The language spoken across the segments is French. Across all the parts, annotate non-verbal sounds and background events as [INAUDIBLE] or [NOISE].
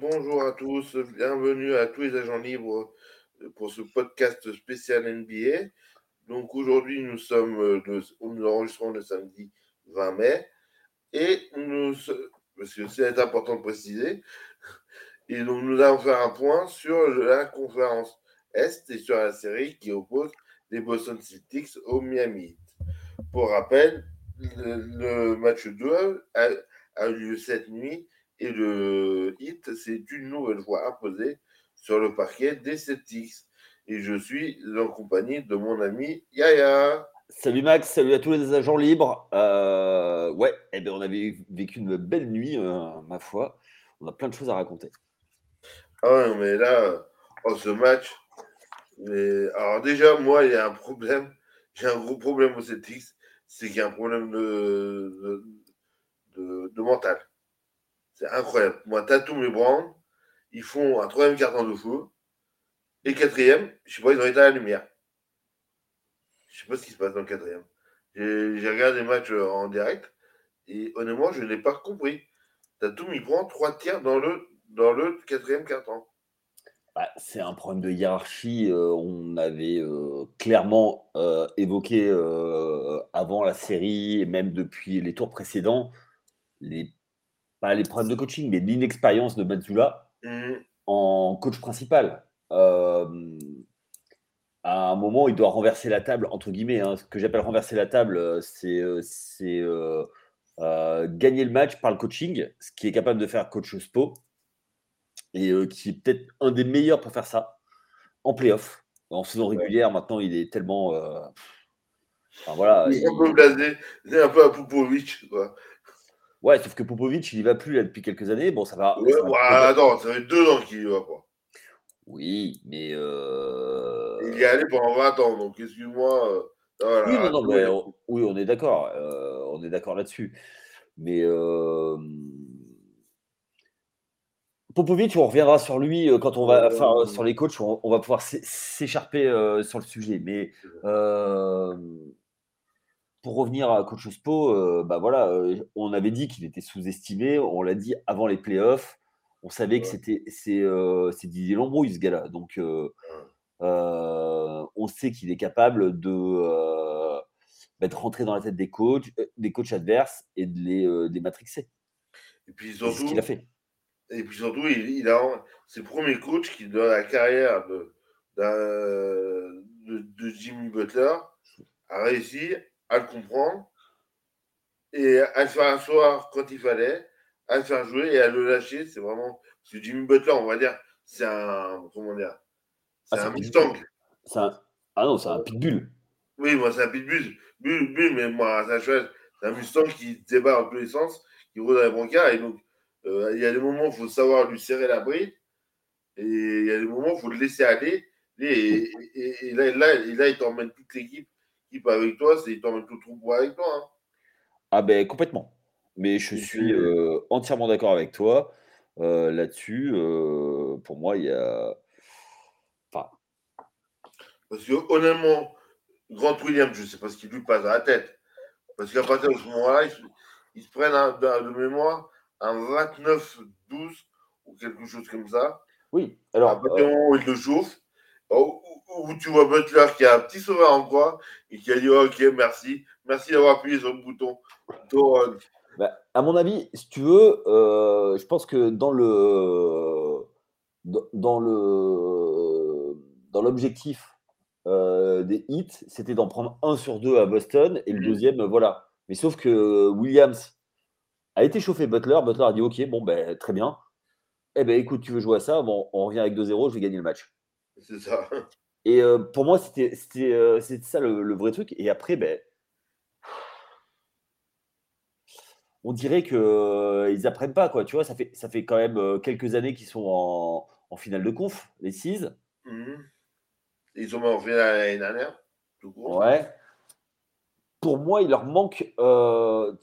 bonjour à tous, bienvenue à tous les agents libres pour ce podcast spécial NBA. Donc aujourd'hui, nous sommes, euh, nous enregistrons le samedi 20 mai et nous, parce que c'est important de préciser, nous allons faire un point sur la conférence Est et sur la série qui oppose les Boston Celtics au Miami Pour rappel, le, match 2 a, a eu lieu cette nuit et le hit s'est une nouvelle fois imposé sur le parquet des Celtics. Et je suis en compagnie de mon ami Yaya. Salut Max, salut à tous les agents libres. Euh, ouais, eh bien, on avait vécu une belle nuit, euh, ma foi. On a plein de choses à raconter. Ah ouais, mais là, oh, ce match. Alors déjà, moi, il y a un problème. J'ai un gros problème aux Celtics. C'est qu'il y a un problème de, de mental. C'est incroyable. Moi, Tatum et Brown, ils font un troisième carton de feu. Et quatrième, je sais pas, ils ont été à la lumière. Je sais pas ce qui se passe dans le quatrième. J'ai regardé les matchs euh, en direct et honnêtement, je n'ai pas compris. Tatum, il prend trois tiers dans le, dans le quatrième carton. Bah, c'est un problème de hiérarchie. Euh, on avait euh, clairement évoqué avant la série et même depuis les tours précédents les pas les problèmes de coaching, mais l'inexpérience de Mazzula mmh. en coach principal. Euh, à un moment, il doit renverser la table, entre guillemets. Hein. Ce que j'appelle renverser la table, euh, c'est euh, gagner le match par le coaching, ce qui est capable de faire coach Spo, et qui est peut-être un des meilleurs pour faire ça en playoff. En saison régulière, maintenant, il est tellement. Enfin, voilà, il est un peu blasé, c'est un peu à Popovic. Quoi. Ouais, sauf que Popovic, il y va plus là depuis quelques années. Bon, ça va. Ouais, attends, ça fait deux ans qu'il y va, quoi. Oui, mais. Euh... Il y est allé pendant 20 ans, donc excuse-moi. Euh, oui, non, non, mais on, oui, on est d'accord. Euh, on est d'accord là-dessus. Mais. Euh... Popovic, on reviendra sur lui quand on va. Enfin, sur les coachs, on, on va pouvoir s'écharper sur le sujet. Mais pour revenir à Coach Spo, euh, bah voilà, euh, on avait dit qu'il était sous-estimé, on l'a dit avant les playoffs. On savait que c'était c'est euh, Didier Lambrouille, ce gars-là. Donc, on sait qu'il est capable de, bah, rentrer dans la tête des coachs, des coachs adverses et de les, les matrixer. Et puis surtout, ce qu'il a fait. Et puis surtout, il, a c'est le premier coach qui, dans la carrière de, de, de Jimmy Butler, a réussi à le comprendre et à le faire asseoir quand il fallait, à le faire jouer et à le lâcher. C'est vraiment. Que Jimmy Butler, on va dire, c'est un. Comment dire? C'est ah, un Mustang. Un... Ah non, c'est un pitbull. Oui, moi, c'est un pitbull. Bull, bull, mais moi, c'est un Mustang qui débarre dans tous les sens, qui roule dans les brancards. Et donc, euh, il y a des moments où il faut savoir lui serrer la bride. Et il y a des moments où il faut le laisser aller. Et, et, là, là, là, il t'emmène toute l'équipe avec toi, c'est tout le troupeau avec toi. Hein. Ah ben complètement. Mais je suis euh, entièrement d'accord avec toi euh, là-dessus. Euh, pour moi, il y a. Enfin. Parce que honnêtement, Grant Williams, je ne sais pas ce qui lui passe à la tête. Parce qu'à partir de ce moment-là, ils, se prennent de, mémoire un 29-12 ou quelque chose comme ça. Oui, alors. À partir du moment où il le chauffe, oh, où tu vois Butler qui a un petit sauveur en croix et qui a dit Ok, merci, merci d'avoir appuyé sur le bouton. Bah, à mon avis, si tu veux, euh, je pense que dans le dans le dans l'objectif euh, des hits, c'était d'en prendre un sur deux à Boston et le mm. deuxième, voilà. Mais sauf que Williams a été chauffé Butler. Butler a dit Ok, bon, ben, très bien. Eh ben, écoute, tu veux jouer à ça Bon, on revient avec 2-0, je vais gagner le match. C'est ça. Et pour moi, c'était ça le, vrai truc. Et après, ben, on dirait qu'ils ils apprennent pas, quoi. Tu vois, ça fait, ça fait quand même quelques années qu'ils sont en, finale de conf, les 6. Mmh ils ont en finale l'année dernière, tout court. Ouais. Pour moi, il leur manque,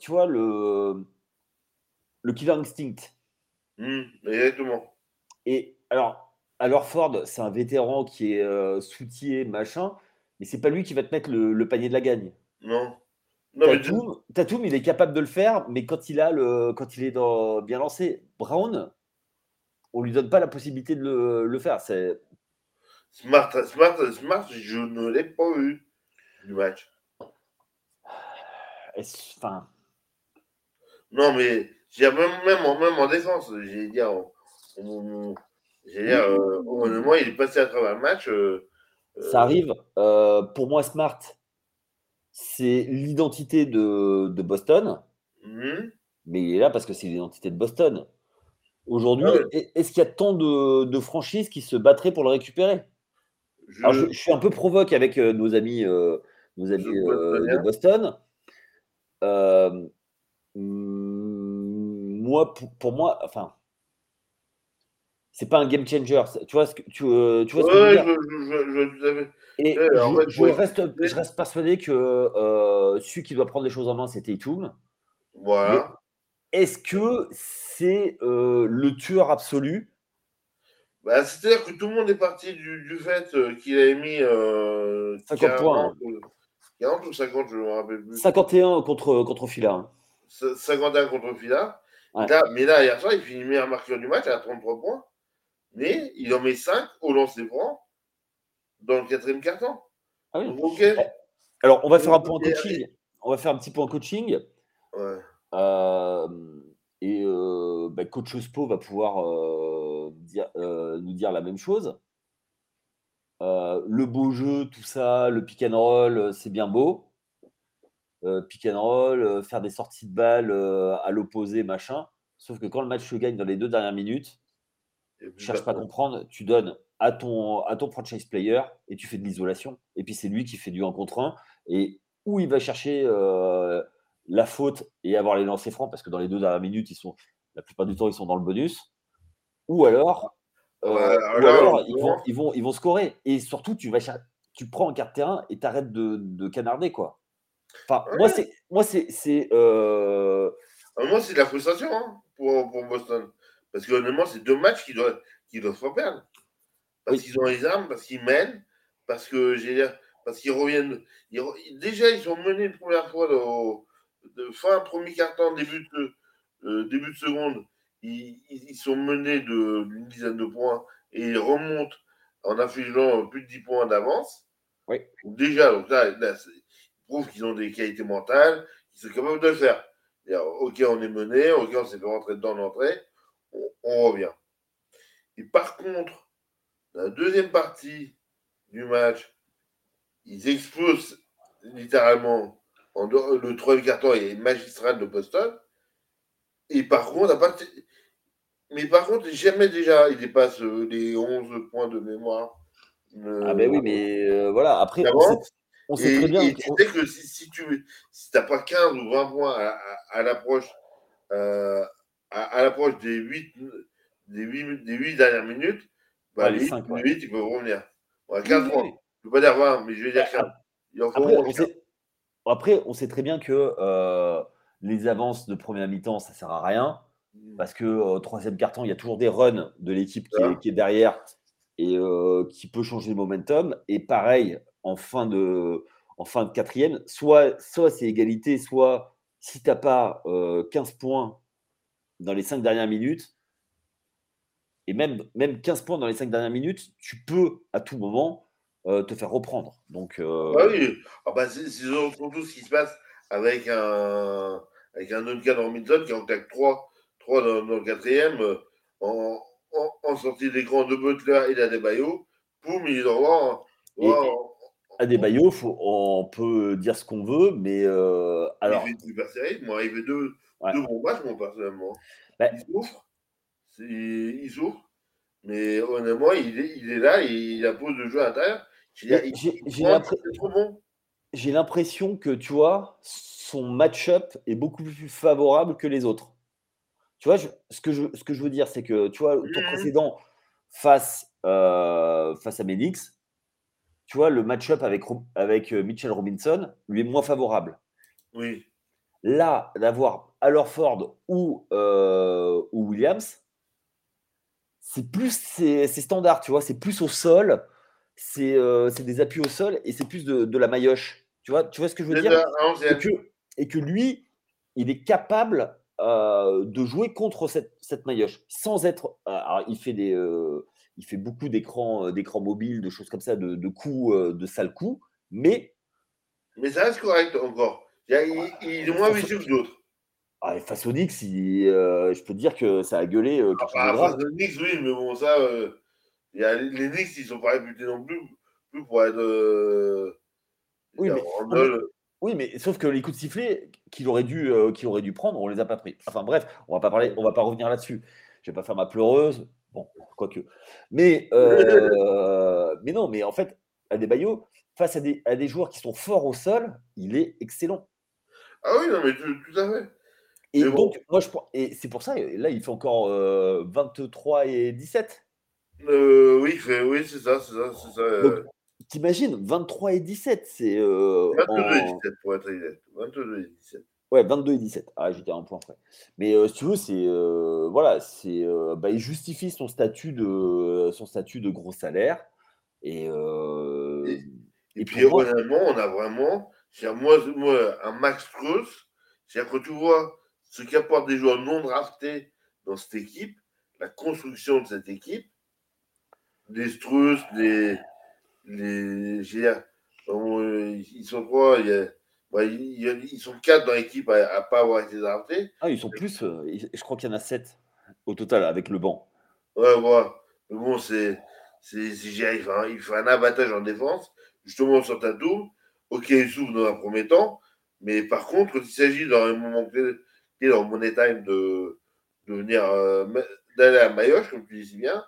tu vois, le, le killer instinct. Mmh, exactement. Et alors, alors Ford, c'est un vétéran qui est euh, soutier, machin, mais c'est pas lui qui va te mettre le, panier de la gagne. Non. Tatum, il est capable de le faire, mais quand il a le, quand il est dans, bien lancé, Brown, on lui donne pas la possibilité de le, faire. C'est Smart, Smart, Smart, je ne l'ai pas vu du match. [SIGHS] Enfin. Non, mais même, même, en, même en défense, j'ai dire, j'ai dire, euh, il est passé à travers le match. Euh, Ça arrive. Euh, pour moi, Smart, c'est l'identité de, de Boston. Mmh. Mais il est là parce que c'est l'identité de Boston. Aujourd'hui, ah est-ce qu'il y a tant de, franchises qui se battraient pour le récupérer? Je... suis un peu provoque avec euh, nos amis, euh, nos amis euh, de Boston. moi, pour, moi, enfin, c'est pas un game changer. Tu vois ce que tu, vois ce que je, veux Et je, reste, je reste persuadé que celui qui doit prendre les choses en main, c'était Itum. Voilà. Est-ce que c'est le tueur absolu? Bah, C'est-à-dire que tout le monde est parti du, fait qu'il avait mis 50 points. 40 ou 50, je ne me rappelle plus. 51 contre, contre Fila. 51 contre Fila. mais là, hier soir, il finit meilleur marqueur du match à 33 points. Mais il en met 5 au lancer franc dans le quatrième carton. Ah eh, Alors, on va faire un point coaching. On va faire un petit point coaching. Ouais. Euh, et euh, bah, Coach Ospo va pouvoir euh, nous dire la même chose. le beau jeu, tout ça, le pick and roll, c'est bien beau. pick and roll, faire des sorties de balles à l'opposé, machin. Sauf que quand le match se gagne dans les deux dernières minutes, ne cherche pas à comprendre, tu donnes à ton, à ton franchise player et tu fais de l'isolation. Et puis c'est lui qui fait du 1 contre 1. Et où il va chercher la faute et avoir les lancers francs, parce que dans les deux dernières minutes, ils sont, la plupart du temps, ils sont dans le bonus, ou alors, euh, ils, vont, ils, vont, ils vont scorer. Et surtout, tu, vas, tu prends un quart de terrain et tu arrêtes de, canarder. Quoi. Enfin, moi, c'est. Moi, c'est, euh, ah, moi, c'est de la frustration hein, pour, pour, Boston. Parce que honnêtement, c'est deux matchs qui doivent, qui doivent pas perdre. Parce qu'ils ont les armes, parce qu'ils mènent, parce que j'ai parce qu'ils reviennent. déjà, ils sont menés une première fois de fin premier quart-temps, début de, euh, début de seconde, ils, sont menés d'une dizaine de points et ils remontent en infligeant plus de 10 points d'avance. Oui. Déjà, donc là, ils prouvent qu'ils ont des qualités mentales, qu'ils sont capables de le faire. Ok, on est mené, ok, on s'est fait rentrer dedans l'entrée, on, on revient. Et par contre, la deuxième partie du match, ils explosent littéralement le troisième carton est magistral de Boston. Et par contre, pas... mais par contre, jamais déjà il dépasse euh, les 11 points de mémoire. ah ben oui, mais euh, voilà, après, on sait, très bien. Et tu sais que si, tu si n'as pas 15 ou 20 points à, l'approche euh, à, l'approche des 8, des, 8, des 8 dernières minutes, bah, les, 5, 8, ils peuvent revenir. 15 points. Je ne peux pas dire 20, mais je vais dire 15. Il en faut après, après, on sait très bien que euh, les avances de première mi-temps, ça ne sert à rien. Mmh. Parce que au troisième carton, il y a toujours des runs de l'équipe qui, est derrière et euh, qui peut changer le momentum. Et pareil, en fin de, en fin de quatrième, soit, soit c'est égalité, soit si tu n'as pas 15 euh, points dans les cinq dernières minutes, et même, même 15 points dans les cinq dernières minutes, tu peux à tout moment euh, te faire reprendre. Donc, euh, ah oui, ah bah, c'est surtout ce qui se passe avec un, avec un Duncan Robinson qui en claque 3, 3 dans, le quatrième, euh, en, en, sortie des grands de Butler et d'Adebayo. Poum, il est dans Adebayo, faut, on peut dire ce qu'on veut, mais alors. Il fait une super série. Moi, il fait deux, deux bons matchs, moi, personnellement. Bah il souffre. Il souffre. Mais honnêtement, il est, il est là, il impose le jeu à l'intérieur. J'ai l'impression que, tu vois, son match-up est beaucoup plus favorable que les autres. Tu vois, ce, que je, ce que je veux dire, c'est que, tu vois, le tour mmh. précédent, face, euh, face à Menix, tu vois, le match-up avec, avec euh, Mitchell Robinson lui est moins favorable. Oui. Là, d'avoir Ford ou, euh, ou Williams, c'est plus c'est standard, tu vois, c'est plus au sol. Euh, c'est des appuis au sol et c'est plus de, la maillotche. Tu vois, tu vois ce que je veux dire? et que, et que, lui, il est capable de jouer contre cette, cette maillotche sans être. Alors, il fait des. il fait beaucoup d'écrans, d'écrans mobiles, de choses comme ça, de, de coups, de sales coups, mais. Mais ça reste correct encore. Il, est moins vicieux que d'autres. Ah, face au Knicks, je peux te dire que ça a gueulé. Ah, bah, face au Knicks, oui, mais bon, ça. Y a, les Knicks, ils sont pas réputés non plus, plus pour être. oui, mais, oui, mais sauf que les coups de sifflet qu'il aurait, dû, qu'il aurait dû prendre, on les a pas pris. Enfin bref, on va pas parler, on va pas revenir là-dessus. Je vais pas faire ma pleureuse. Bon, quoique. Mais, [LAUGHS] mais non, mais en fait, face à des, à des joueurs qui sont forts au sol, il est excellent. Ah oui, non, mais tout, à fait. Et donc, moi, je et c'est pour ça, là, il fait encore 23 et 17. Euh, oui, oui c'est ça, c'est ça, c'est ça. Euh. T'imagines, 23 et 17, c'est. Euh, 22 et 17 pour être exact. 22 et 17. Ouais, 22 et 17. Ah, j'étais un point près. Mais euh, si tu veux, c'est. Euh, voilà, c'est. Euh, bah, il justifie son statut de, son statut de gros salaire. Et. et, et, puis, honnêtement, on a vraiment. Moi, moi, un Max Creus, c'est-à-dire que tu vois ce qu'apportent des joueurs non draftés dans cette équipe, la construction de cette équipe, des Strus, des. Les, ils sont quoi il ils sont quatre dans l'équipe à ne pas avoir été draftés. Ah, ils sont plus. Euh, je crois qu'il y en a sept au total avec le banc. Ouais, voilà. Mais bon, c'est. Il fait un abattage en défense, justement sur Tatou. Ok, il souffre dans un premier temps, mais par contre, il s'agit dans un moment clé, dans le money time de, de venir euh, d'aller à Mayoche, comme tu dis si bien,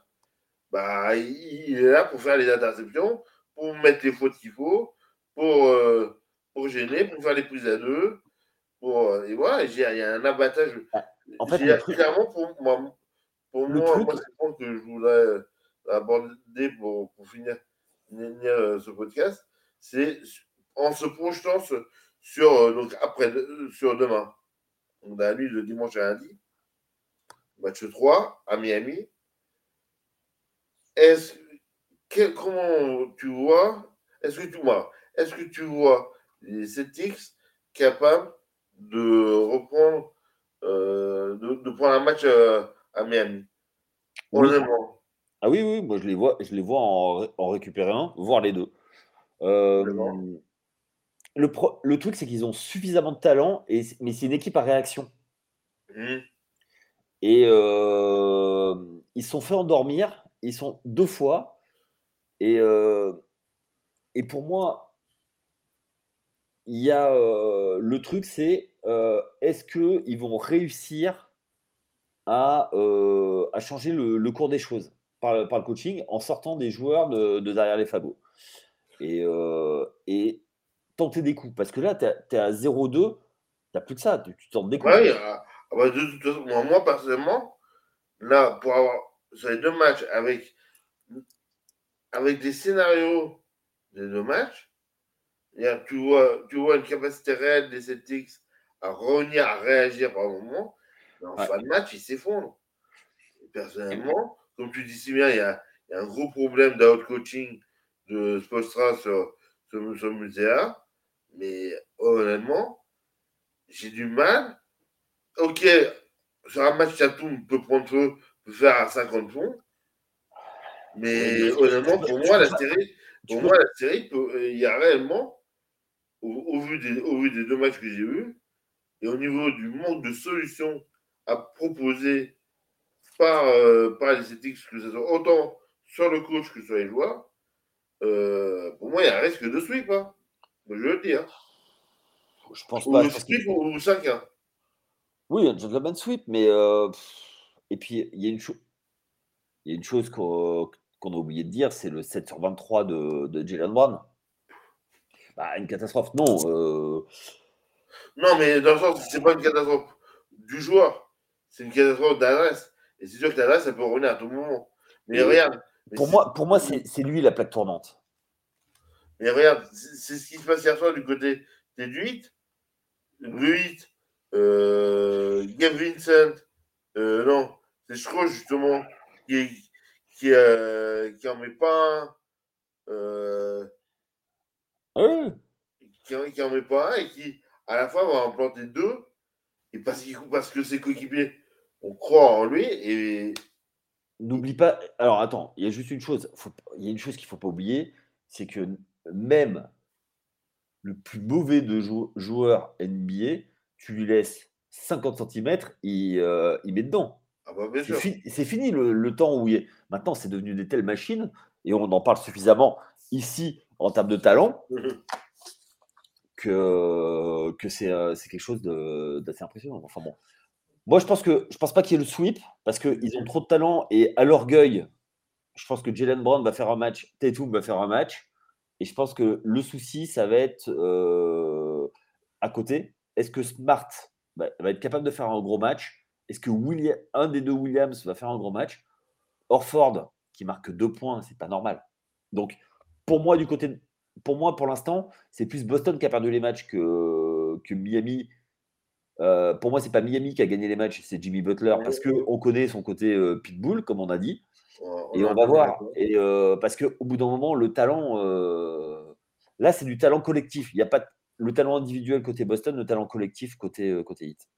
bah, il, est là pour faire les interceptions, pour mettre les fautes qu'il faut, pour, euh, pour gêner, pour faire les prises à deux. Pour, euh, et voilà, il y a un abattage. Ah, en fait, clairement, pour moi, pour moi, moi c'est le point que je voudrais aborder pour, pour finir, finir, ce podcast, c'est en se projetant sur, donc après, sur demain. On a la nuit de dimanche à lundi. Match 3 à Miami. Est-ce que, comment tu vois Est-ce que tu vois Est-ce que tu vois les Celtics capables de reprendre, euh, de, prendre un match euh, à Miami? Ah oui, oui, moi je les vois, je les vois en, récupérer un, voire les deux. Euh, le, le, truc, c'est qu'ils ont suffisamment de talent, et, mais c'est une équipe à réaction. Mmh. Et ils sont fait endormir ils sont deux fois. Et, euh, et pour moi, il y a euh, le truc, c'est euh, est-ce qu'ils vont réussir à, à changer le, cours des choses par, par, le coaching en sortant des joueurs de, derrière les fagots et, et, tenter des coups. Parce que là, tu es, à 0-2, tu n'as plus que ça, tu, tentes des coups. Oui, ah, bah, moi, moi, personnellement, là, pour avoir sur les deux matchs avec avec des scénarios des deux matchs, tu vois, tu vois une capacité réelle des Celtics à revenir, à réagir par moment, mais en fin de match, ils s'effondrent. Personnellement, comme tu dis si bien, il y a, il y a un gros problème d'out-coaching de Spostra sur, sur, sur Musea, mais honnêtement, j'ai du mal. Ok, sur un match, Chatoum peut prendre feu, peut faire à 50 points, mais honnêtement, pour moi, la série, pour moi, la série, il y a réellement, au, vu des, au vu des deux matchs que j'ai eus, et au niveau du manque de solutions à proposer par, euh, par les Celtics, que ce soit autant sur le coach que sur les joueurs, euh, pour moi, il y a un risque de sweep. Hein. Je veux le dire. Je pense pas. Ou sweep ou 5 hein. Oui, un gentleman sweep, mais. Euh, et puis, il y a une chose. Il y a une chose qu'on a oublié de dire, c'est le 7 sur 23 de, de Jalen Brown. Bah, une catastrophe, non. Euh. Non, mais dans le sens, c'est pas une catastrophe du joueur, c'est une catastrophe d'adresse. Et c'est sûr que l'adresse, elle peut revenir à tout moment. Mais regarde. pour, moi, pour moi, c'est lui la plaque tournante. Mais regarde, c'est ce qui se passe hier soir du côté des 8. Le 8, euh, Gabe Vincent, euh, non, c'est crois justement qui, qui, euh, qui en met pas un. Euh, ah qui, qui, en met pas un et qui, à la fois, va en planter deux. Et parce, parce que ses coéquipiers, on croit en lui et. N'oublie pas. Alors attends, il y a juste une chose. il y a une chose qu'il ne faut pas oublier, c'est que même le plus mauvais de joueurs NBA, tu lui laisses 50 cm, il, euh, il met dedans. Ah bah, c'est, fini le, temps où il est. Maintenant, c'est devenu des telles machines, et on en parle suffisamment ici en termes de talent, que, que c'est, euh, c'est quelque chose d'assez impressionnant. Enfin bon. Moi, je pense que je pense pas qu'il y ait le sweep parce qu'ils ont trop de talent et à l'orgueil, je pense que Jalen Brown va faire un match, Tatum va faire un match. Et je pense que le souci, ça va être euh, à côté. Est-ce que Smart va, être capable de faire un gros match? Est-ce que William, un des deux Williams va faire un gros match? Orford, qui marque deux points, c'est pas normal. Donc, pour moi, du côté, pour moi, pour l'instant, c'est plus Boston qui a perdu les matchs que, que Miami. Euh, pour moi, c'est pas Miami qui a gagné les matchs, c'est Jimmy Butler parce qu'on connaît son côté euh, pitbull, comme on a dit et on va voir. Et euh, parce qu'au bout d'un moment, le talent, euh, là, c'est du talent collectif. Il n'y a pas le talent individuel côté Boston, le talent collectif côté, euh, côté Heat.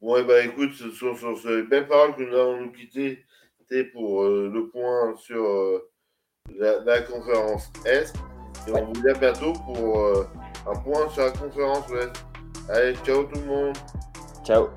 Ouais, bah écoute, sur, sur ces belles paroles que nous allons nous quitter pour le point sur la, conférence Est. Et on vous dit à bientôt pour un point sur la conférence Ouest. Allez, ciao tout le monde. Ciao.